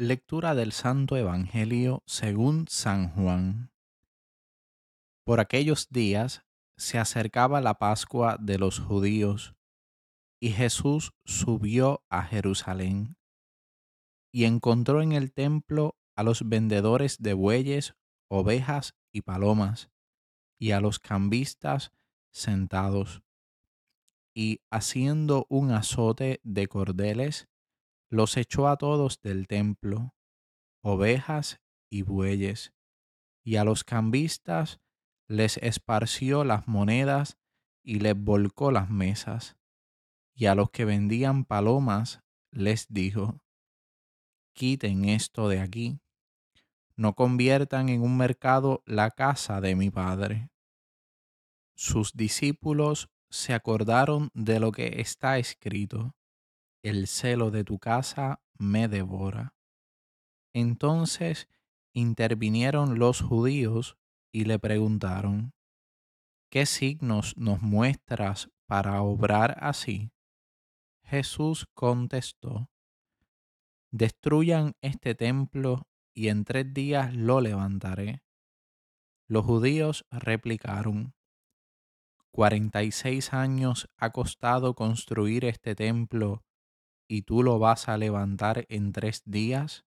Lectura del Santo Evangelio según San Juan. Por aquellos días se acercaba la Pascua de los judíos, y Jesús subió a Jerusalén, y encontró en el templo a los vendedores de bueyes, ovejas y palomas, y a los cambistas sentados, y haciendo un azote de cordeles, los echó a todos del templo, ovejas y bueyes, y a los cambistas les esparció las monedas y les volcó las mesas, y a los que vendían palomas les dijo, quiten esto de aquí, no conviertan en un mercado la casa de mi Padre. Sus discípulos se acordaron de lo que está escrito el celo de tu casa me devora. Entonces intervinieron los judíos y le preguntaron, ¿qué signos nos muestras para obrar así? Jesús contestó, destruyan este templo y en tres días lo levantaré. Los judíos replicaron, cuarenta y seis años ha costado construir este templo y tú lo vas a levantar en tres días?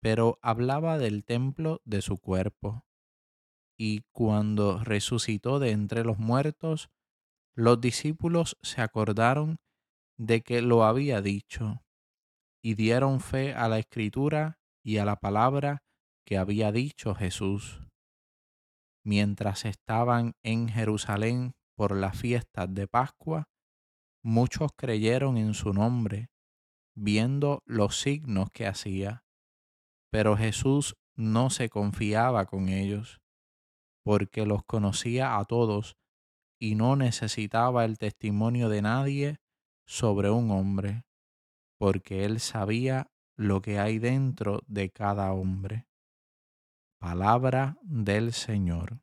Pero hablaba del templo de su cuerpo. Y cuando resucitó de entre los muertos, los discípulos se acordaron de que lo había dicho, y dieron fe a la escritura y a la palabra que había dicho Jesús. Mientras estaban en Jerusalén por las fiestas de Pascua, muchos creyeron en su nombre, viendo los signos que hacía. Pero Jesús no se confiaba con ellos, porque los conocía a todos y no necesitaba el testimonio de nadie sobre un hombre, porque él sabía lo que hay dentro de cada hombre. Palabra del Señor.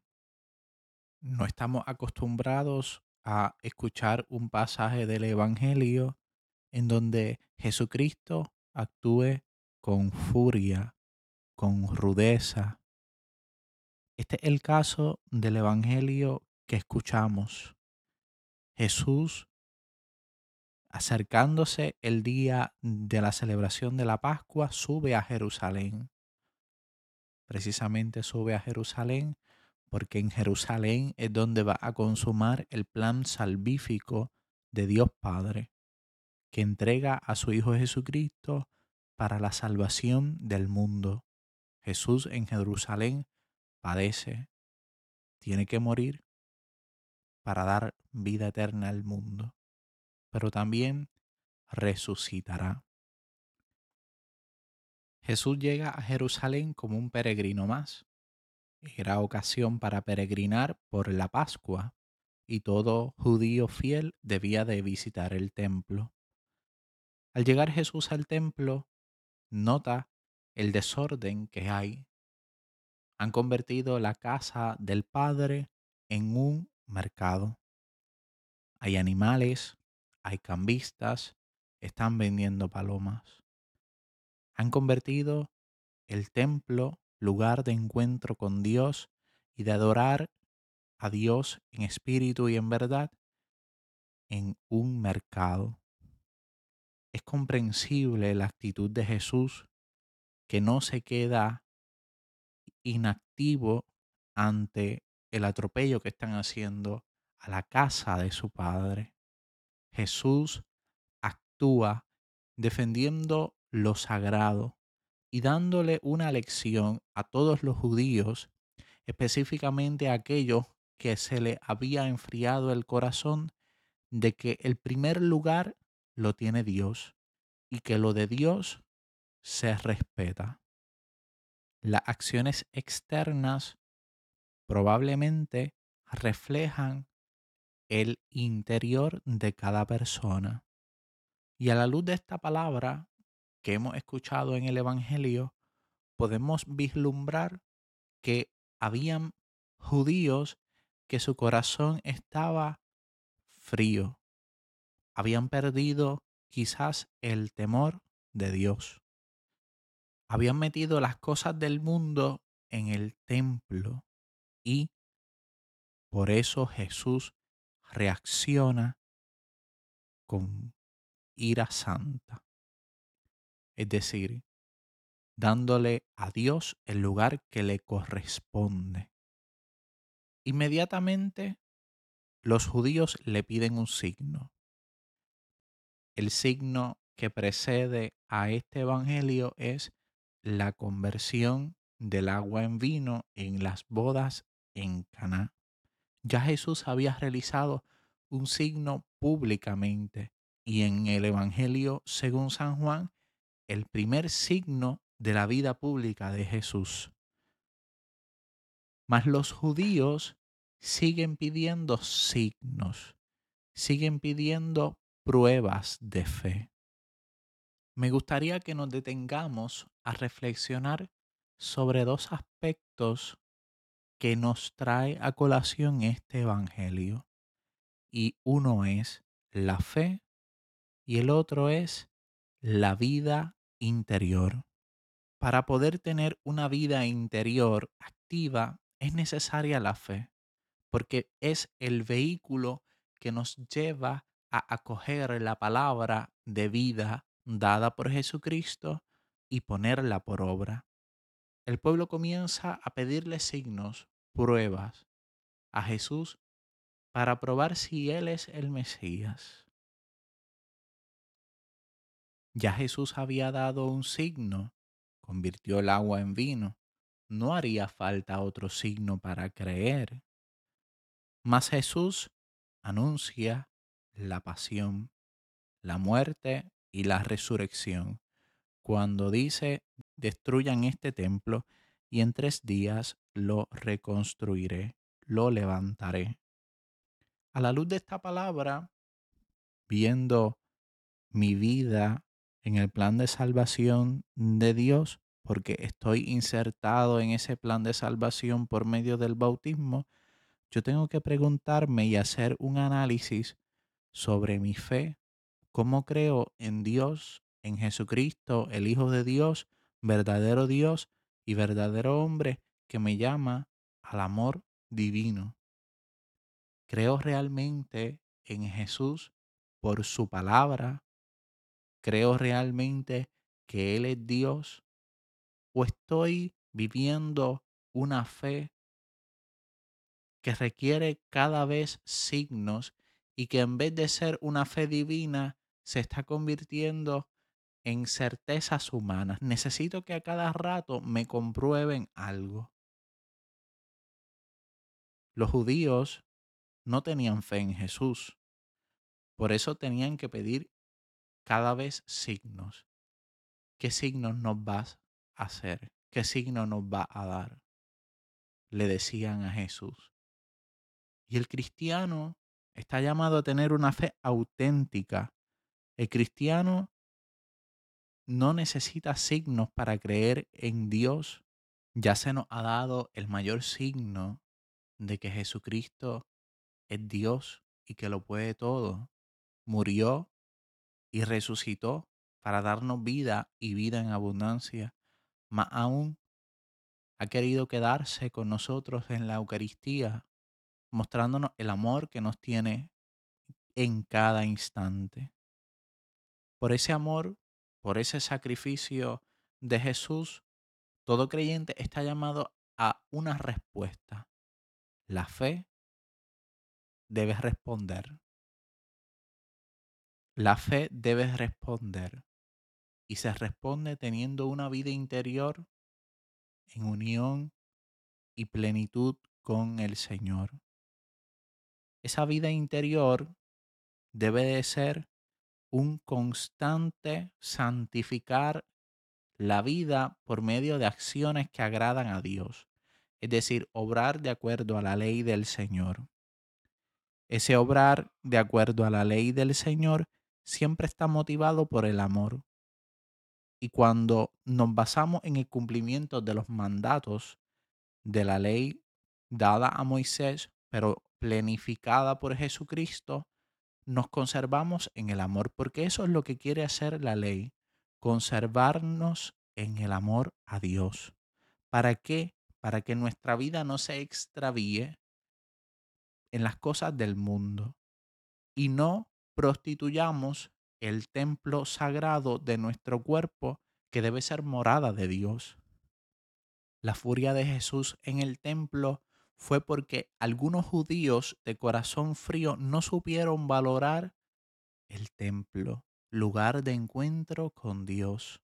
No estamos acostumbrados a escuchar un pasaje del Evangelio en donde Jesucristo actúe con furia, con rudeza. Este es el caso del Evangelio que escuchamos. Jesús acercándose el día de la celebración de la Pascua, sube a Jerusalén. Precisamente sube a Jerusalén porque en Jerusalén es donde va a consumar el plan salvífico de Dios Padre, que entrega a su Hijo Jesucristo para la salvación del mundo. Jesús en Jerusalén padece, tiene que morir para dar vida eterna al mundo, pero también resucitará. Jesús llega a Jerusalén como un peregrino más era ocasión para peregrinar por la Pascua y todo judío fiel debía de visitar el templo. Al llegar Jesús al templo, nota el desorden que hay. Han convertido la casa del Padre en un mercado. Hay animales, hay cambistas, están vendiendo palomas. Han convertido el templo lugar de encuentro con Dios y de adorar a Dios en espíritu y en verdad en un mercado. Es comprensible la actitud de Jesús que no se queda inactivo ante el atropello que están haciendo a la casa de su Padre. Jesús actúa defendiendo lo sagrado, y dándole una lección a todos los judíos, específicamente a aquellos que se le había enfriado el corazón de que el primer lugar lo tiene Dios y que lo de Dios se respeta. Las acciones externas probablemente reflejan el interior de cada persona. Y a la luz de esta palabra, que hemos escuchado en el Evangelio, podemos vislumbrar que habían judíos que su corazón estaba frío, habían perdido quizás el temor de Dios. habían metido las cosas del mundo en el templo y por eso Jesús reacciona con ira santa. Es decir, dándole a Dios el lugar que le corresponde. Inmediatamente los judíos le piden un signo. El signo que precede a este evangelio es la conversión del agua en vino en las bodas en Caná. Ya Jesús había realizado un signo públicamente y en el evangelio según San Juan el primer signo de la vida pública de Jesús. Mas los judíos siguen pidiendo signos, siguen pidiendo pruebas de fe. Me gustaría que nos detengamos a reflexionar sobre dos aspectos que nos trae a colación este Evangelio. Y uno es la fe y el otro es la vida interior. Para poder tener una vida interior activa es necesaria la fe, porque es el vehículo que nos lleva a acoger la palabra de vida dada por Jesucristo y ponerla por obra. El pueblo comienza a pedirle signos, pruebas a Jesús para probar si Él es el Mesías. Ya Jesús había dado un signo, convirtió el agua en vino. No haría falta otro signo para creer. Mas Jesús anuncia la pasión, la muerte y la resurrección. Cuando dice, destruyan este templo y en tres días lo reconstruiré, lo levantaré. A la luz de esta palabra, viendo mi vida en el plan de salvación de Dios, porque estoy insertado en ese plan de salvación por medio del bautismo, yo tengo que preguntarme y hacer un análisis sobre mi fe, cómo creo en Dios, en Jesucristo, el Hijo de Dios, verdadero Dios y verdadero hombre que me llama al amor divino. Creo realmente en Jesús por su palabra, ¿Creo realmente que Él es Dios? ¿O estoy viviendo una fe que requiere cada vez signos y que en vez de ser una fe divina se está convirtiendo en certezas humanas? Necesito que a cada rato me comprueben algo. Los judíos no tenían fe en Jesús. Por eso tenían que pedir cada vez signos. ¿Qué signos nos vas a hacer? ¿Qué signo nos va a dar? Le decían a Jesús. Y el cristiano está llamado a tener una fe auténtica. El cristiano no necesita signos para creer en Dios. Ya se nos ha dado el mayor signo de que Jesucristo es Dios y que lo puede todo. Murió y resucitó para darnos vida y vida en abundancia, más aún ha querido quedarse con nosotros en la Eucaristía, mostrándonos el amor que nos tiene en cada instante. Por ese amor, por ese sacrificio de Jesús, todo creyente está llamado a una respuesta. La fe debe responder. La fe debe responder y se responde teniendo una vida interior en unión y plenitud con el Señor. Esa vida interior debe de ser un constante santificar la vida por medio de acciones que agradan a Dios, es decir, obrar de acuerdo a la ley del Señor. Ese obrar de acuerdo a la ley del Señor siempre está motivado por el amor. Y cuando nos basamos en el cumplimiento de los mandatos de la ley dada a Moisés, pero planificada por Jesucristo, nos conservamos en el amor, porque eso es lo que quiere hacer la ley, conservarnos en el amor a Dios. ¿Para qué? Para que nuestra vida no se extravíe en las cosas del mundo y no prostituyamos el templo sagrado de nuestro cuerpo que debe ser morada de Dios. La furia de Jesús en el templo fue porque algunos judíos de corazón frío no supieron valorar el templo, lugar de encuentro con Dios,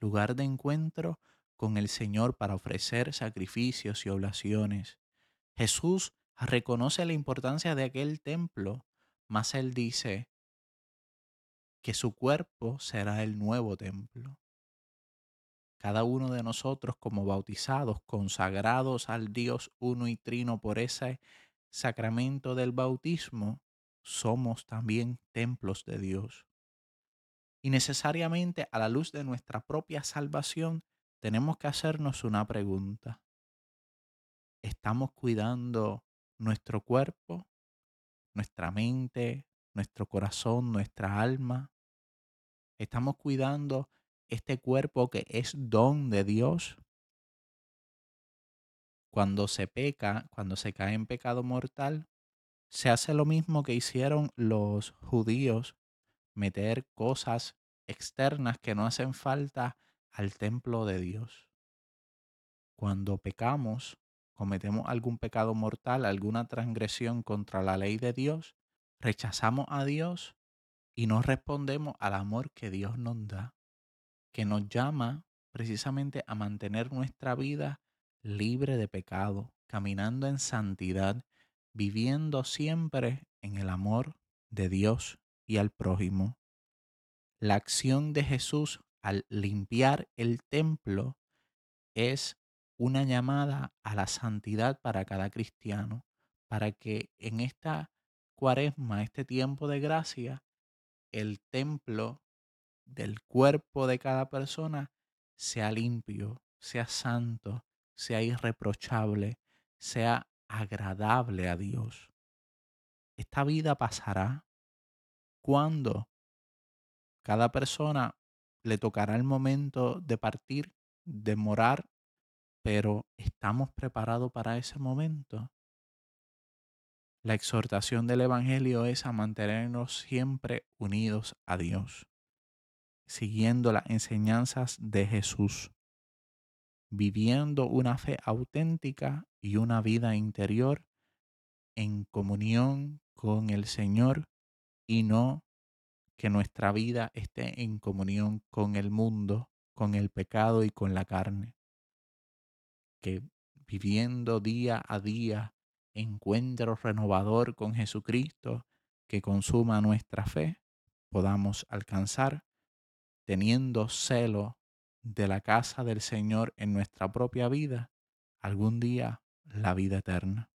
lugar de encuentro con el Señor para ofrecer sacrificios y oblaciones. Jesús reconoce la importancia de aquel templo, mas él dice que su cuerpo será el nuevo templo. Cada uno de nosotros como bautizados, consagrados al Dios uno y trino por ese sacramento del bautismo, somos también templos de Dios. Y necesariamente a la luz de nuestra propia salvación tenemos que hacernos una pregunta. ¿Estamos cuidando nuestro cuerpo, nuestra mente, nuestro corazón, nuestra alma? ¿Estamos cuidando este cuerpo que es don de Dios? Cuando se peca, cuando se cae en pecado mortal, se hace lo mismo que hicieron los judíos, meter cosas externas que no hacen falta al templo de Dios. Cuando pecamos, cometemos algún pecado mortal, alguna transgresión contra la ley de Dios, rechazamos a Dios y no respondemos al amor que Dios nos da, que nos llama precisamente a mantener nuestra vida libre de pecado, caminando en santidad viviendo siempre en el amor de Dios y al prójimo. La acción de Jesús al limpiar el templo es una llamada a la santidad para cada cristiano, para que en esta cuaresma, este tiempo de gracia, el templo del cuerpo de cada persona sea limpio, sea santo, sea irreprochable, sea agradable a Dios. Esta vida pasará cuando cada persona le tocará el momento de partir, de morar, pero ¿estamos preparados para ese momento? La exhortación del Evangelio es a mantenernos siempre unidos a Dios, siguiendo las enseñanzas de Jesús, viviendo una fe auténtica y una vida interior en comunión con el Señor y no que nuestra vida esté en comunión con el mundo, con el pecado y con la carne. Que viviendo día a día encuentro renovador con Jesucristo que consuma nuestra fe, podamos alcanzar, teniendo celo de la casa del Señor en nuestra propia vida, algún día la vida eterna.